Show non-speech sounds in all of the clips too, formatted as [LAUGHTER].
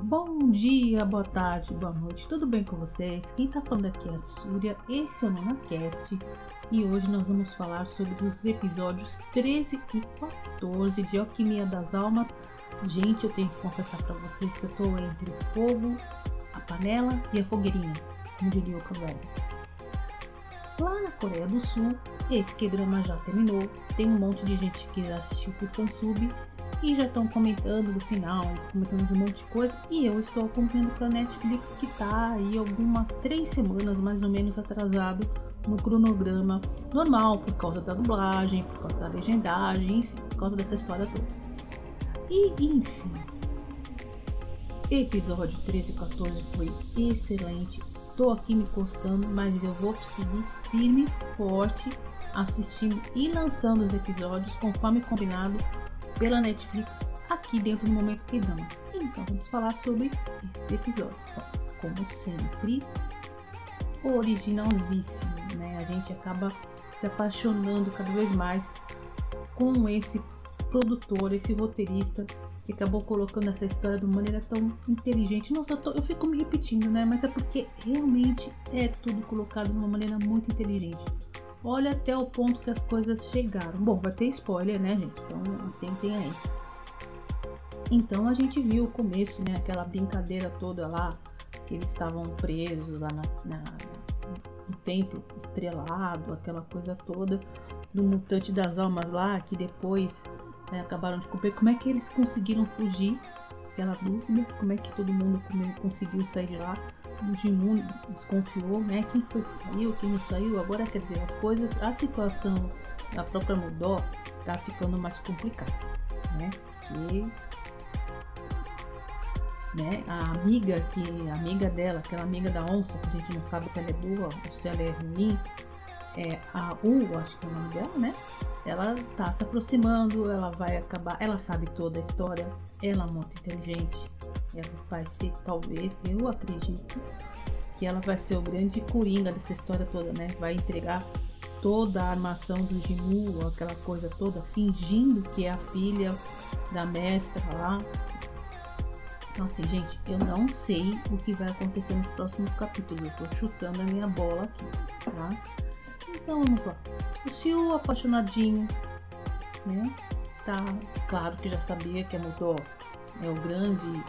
Bom dia, boa tarde, boa noite, tudo bem com vocês? Quem tá falando aqui é a Súria, esse é o NonaCast e hoje nós vamos falar sobre os episódios 13 e 14 de Alquimia das Almas. Gente, eu tenho que confessar pra vocês que eu tô entre o fogo, a panela e a fogueirinha, como diria o Cavalho. Lá na Coreia do Sul, esse que drama já terminou, tem um monte de gente que já assistiu por fansub e já estão comentando do final, comentando um monte de coisa. E eu estou acompanhando para Netflix que tá aí algumas três semanas mais ou menos atrasado no cronograma normal, por causa da dublagem, por causa da legendagem, enfim, por causa dessa história toda. E enfim, episódio 13 e 14 foi excelente. Tô aqui me coçando, mas eu vou seguir firme, forte, assistindo e lançando os episódios conforme combinado pela Netflix aqui dentro do Momento que Dama. Então vamos falar sobre esse episódio. Como sempre, originalzíssimo, né? A gente acaba se apaixonando cada vez mais com esse produtor, esse roteirista que acabou colocando essa história de uma maneira tão inteligente. Nossa, eu, tô, eu fico me repetindo, né? Mas é porque realmente é tudo colocado de uma maneira muito inteligente. Olha até o ponto que as coisas chegaram. Bom, vai ter spoiler, né, gente? Então tentem aí. Então a gente viu o começo, né? Aquela brincadeira toda lá, que eles estavam presos lá na, na, no templo estrelado, aquela coisa toda do mutante das almas lá, que depois né, acabaram de cumprir. Como é que eles conseguiram fugir? Aquela dúvida, como é que todo mundo conseguiu sair de lá? O Jimun desconfiou, né? Quem foi que saiu, quem não saiu. Agora, quer dizer, as coisas, a situação da própria Mudó tá ficando mais complicada, né? Que né, a amiga que a amiga dela, aquela amiga da onça, que a gente não sabe se ela é boa ou se ela é ruim, é a U, acho que é o nome dela, né? Ela tá se aproximando, ela vai acabar, ela sabe toda a história, ela é muito inteligente, ela vai ser, talvez, eu acredito, que ela vai ser o grande coringa dessa história toda, né? Vai entregar toda a armação do Jimu, aquela coisa toda, fingindo que é a filha da mestra lá. Então, assim, gente, eu não sei o que vai acontecer nos próximos capítulos. Eu tô chutando a minha bola aqui, tá? Então, vamos lá. O Siu, apaixonadinho, né? Tá claro que já sabia que a Mudó é o grande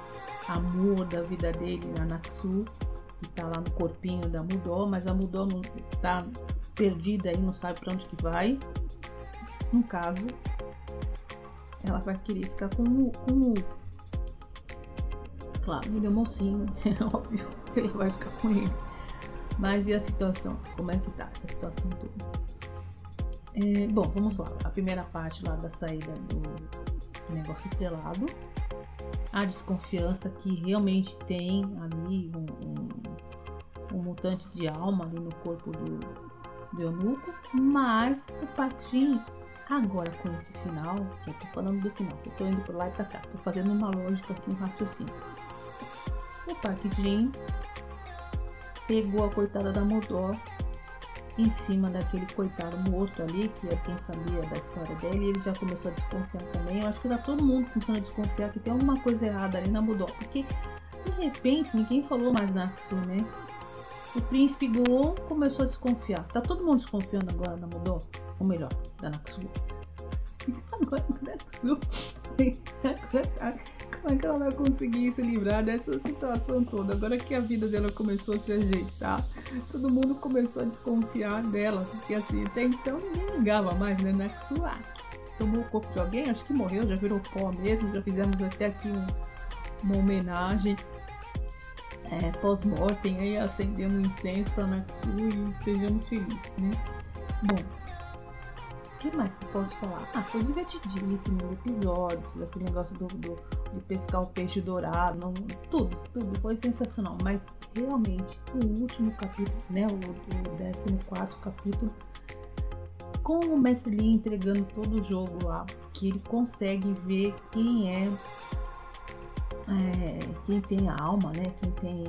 amor da vida dele, a Naksu, que tá lá no corpinho da Mudó, mas a Mudó não tá perdida aí, não sabe para onde que vai. No caso, ela vai querer ficar com o, com o Claro, ele é mocinho, [LAUGHS] é óbvio que ele vai ficar com ele. Mas e a situação? Como é que tá essa situação toda? É, bom, vamos lá. A primeira parte lá da saída do negócio estrelado. A desconfiança que realmente tem ali um, um, um mutante de alma ali no corpo do, do eunuco. Mas o Patim, agora com esse final, já tô falando do final, eu tô indo por lá e pra cá, tô fazendo uma lógica aqui, um raciocínio. O Jin pegou a coitada da Modó em cima daquele coitado morto ali, que é quem sabia da história dele, e ele já começou a desconfiar também. Eu acho que tá todo mundo começando a desconfiar que tem alguma coisa errada ali na Modó, porque de repente ninguém falou mais na Aksu, né? O príncipe Goon começou a desconfiar. Tá todo mundo desconfiando agora na Modó? Ou melhor, da Naksu. [LAUGHS] Agora da Naksu. [LAUGHS] Como é que ela vai conseguir se livrar dessa situação toda? Agora que a vida dela começou a se ajeitar, todo mundo começou a desconfiar dela. Porque assim, até então ninguém ligava mais, né? Naksu, ah, tomou o corpo de alguém, acho que morreu, já virou pó mesmo. Já fizemos até aqui um, uma homenagem é, pós-mortem, aí acendemos incenso para Naksu e sejamos felizes, né? Bom, o que mais que eu posso falar? Ah, foi divertidíssimo o episódio, aquele negócio do, do, de pescar o peixe dourado, não, tudo, tudo foi sensacional. Mas realmente o último capítulo, né, o, o 14 capítulo, com o Mestre Lee entregando todo o jogo lá, que ele consegue ver quem é, é quem tem a alma, né, quem tem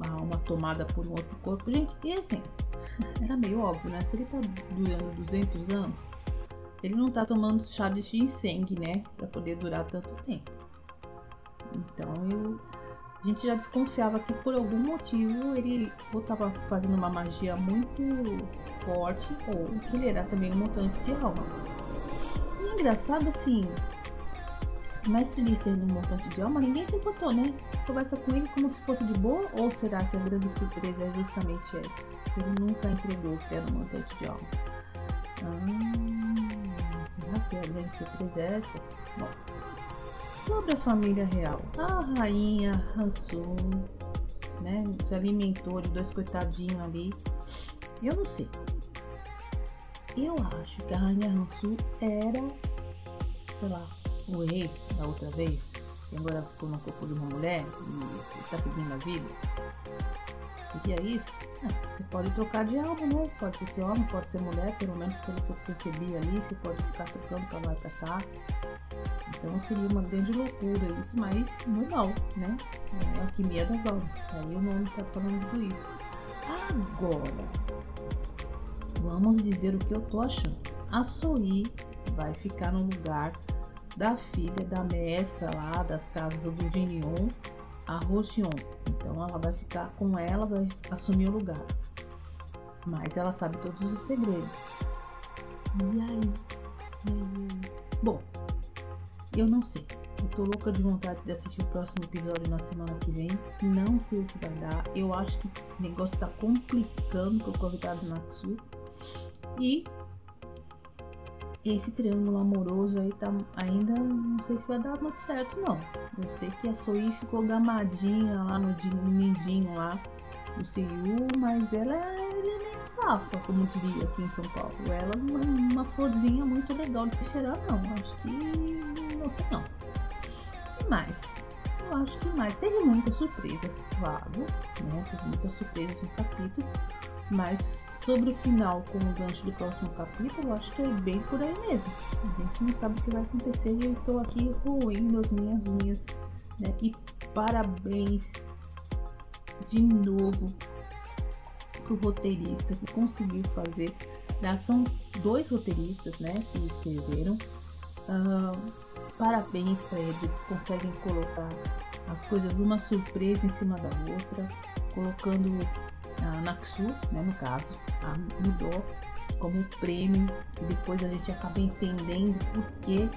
a alma tomada por um outro corpo. Gente, e assim, [LAUGHS] era meio óbvio, né? Se ele tá durando 200 anos, ele não tá tomando chá de ginseng, né? Pra poder durar tanto tempo. Então eu, a gente já desconfiava que por algum motivo ele ou estava fazendo uma magia muito forte ou que ele era também um montante de alma. E engraçado assim, o mestre disse sendo um montante de alma, ninguém se importou, né? Conversa com ele como se fosse de boa ou será que a grande surpresa é justamente essa? Ele nunca entregou que era um montante de alma. Ah, que a grande surpresa? Bom, Sobre a família real, a rainha Hansu, né, se alimentou de dois coitadinhos ali. Eu não sei. Eu acho que a rainha Hansu era, sei lá, o rei da outra vez, e agora ficou no corpo de uma mulher e está seguindo a vida. Seria isso? Ah, você pode trocar de alma, né? Pode ser homem, pode ser mulher, pelo menos pelo que eu percebi ali, você pode ficar trocando pra lá e pra cá. Então seria uma grande loucura isso, mas normal, né? É a alquimia das almas. Aí o nome está falando tudo isso. Agora, vamos dizer o que eu tô achando. A Soi vai ficar no lugar da filha da mestra lá das casas do Genion, a Roxion. Então ela vai ficar com ela, vai assumir o lugar. Mas ela sabe todos os segredos. E aí? E aí? Bom, eu não sei. Eu tô louca de vontade de assistir o próximo episódio na semana que vem. Não sei o que vai dar. Eu acho que o negócio tá complicando com o convidado Natsu. E esse triângulo amoroso aí tá ainda não sei se vai dar muito certo não. Eu sei que a Soi ficou gamadinha lá no nindinho lá do Seiyu, mas ela, ela é safa, como diria aqui em São Paulo. Ela é uma, florzinha muito legal de se cheirar não. Acho que não sei não. Mais? Eu acho que mais. Teve muitas surpresas, claro, né? Teve muitas surpresas no capítulo, mas sobre o final com o gancho do próximo capítulo, acho que é bem por aí mesmo. A gente não sabe o que vai acontecer e eu estou aqui roendo as minhas unhas, né? E parabéns de novo pro roteirista que conseguiu fazer. São dois roteiristas, né, que escreveram. Uh, parabéns para eles, eles conseguem colocar as coisas uma surpresa em cima da outra, colocando a Naksu, né, no caso, a Mudou como prêmio, e depois a gente acaba entendendo por que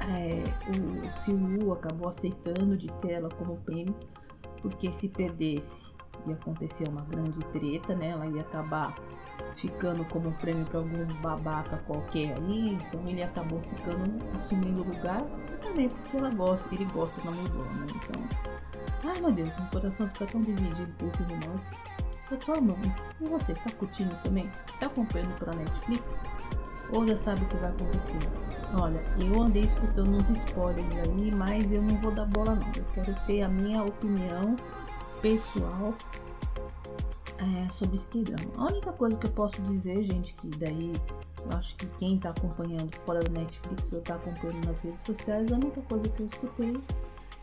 é, o Siwu acabou aceitando de ter ela como prêmio, porque se perdesse ia acontecer uma grande treta, né? Ela ia acabar ficando como prêmio para algum babaca qualquer aí, então ele acabou ficando assumindo o lugar também porque ela gosta, ele gosta da Mudou, né? Então, ai meu Deus, meu coração fica tão dividido por esse romance. Eu tô amando. E você, tá curtindo também? Tá acompanhando pela Netflix? Ou já sabe o que vai acontecer? Olha, eu andei escutando uns spoilers aí, mas eu não vou dar bola não. Eu quero ter a minha opinião pessoal é, sobre drama. A única coisa que eu posso dizer, gente, que daí eu acho que quem tá acompanhando fora do Netflix ou tá acompanhando nas redes sociais, a única coisa que eu escutei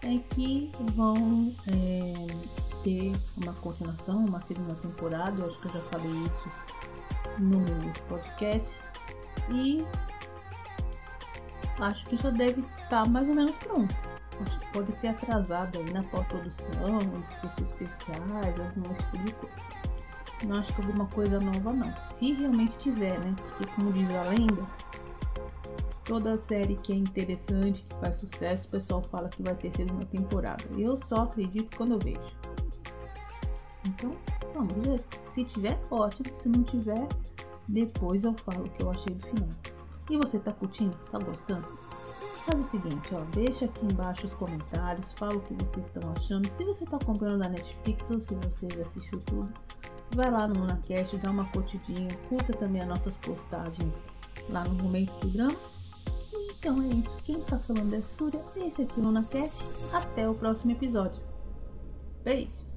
é que vão é, ter uma continuação, uma segunda temporada. Eu acho que eu já falei isso no podcast. E acho que já deve estar tá mais ou menos pronto. Acho que pode ter atrasado aí na pós-produção, efeitos especiais, algumas tipo de coisa. Não acho que alguma coisa nova não. Se realmente tiver, né? Porque como diz a lenda, toda série que é interessante, que faz sucesso, o pessoal fala que vai ter segunda temporada. Eu só acredito quando eu vejo. Então, vamos ver. Se tiver, ótimo. Se não tiver, depois eu falo o que eu achei do final. E você tá curtindo? Tá gostando? Faz o seguinte, ó, deixa aqui embaixo os comentários, fala o que vocês estão achando. Se você está acompanhando na Netflix ou se você já assistiu tudo, vai lá no Lunacast, dá uma curtidinha, curta também as nossas postagens lá no Momento do Drama. Então é isso, quem está falando é Súria, esse aqui é o Lunacast. Até o próximo episódio. Beijo!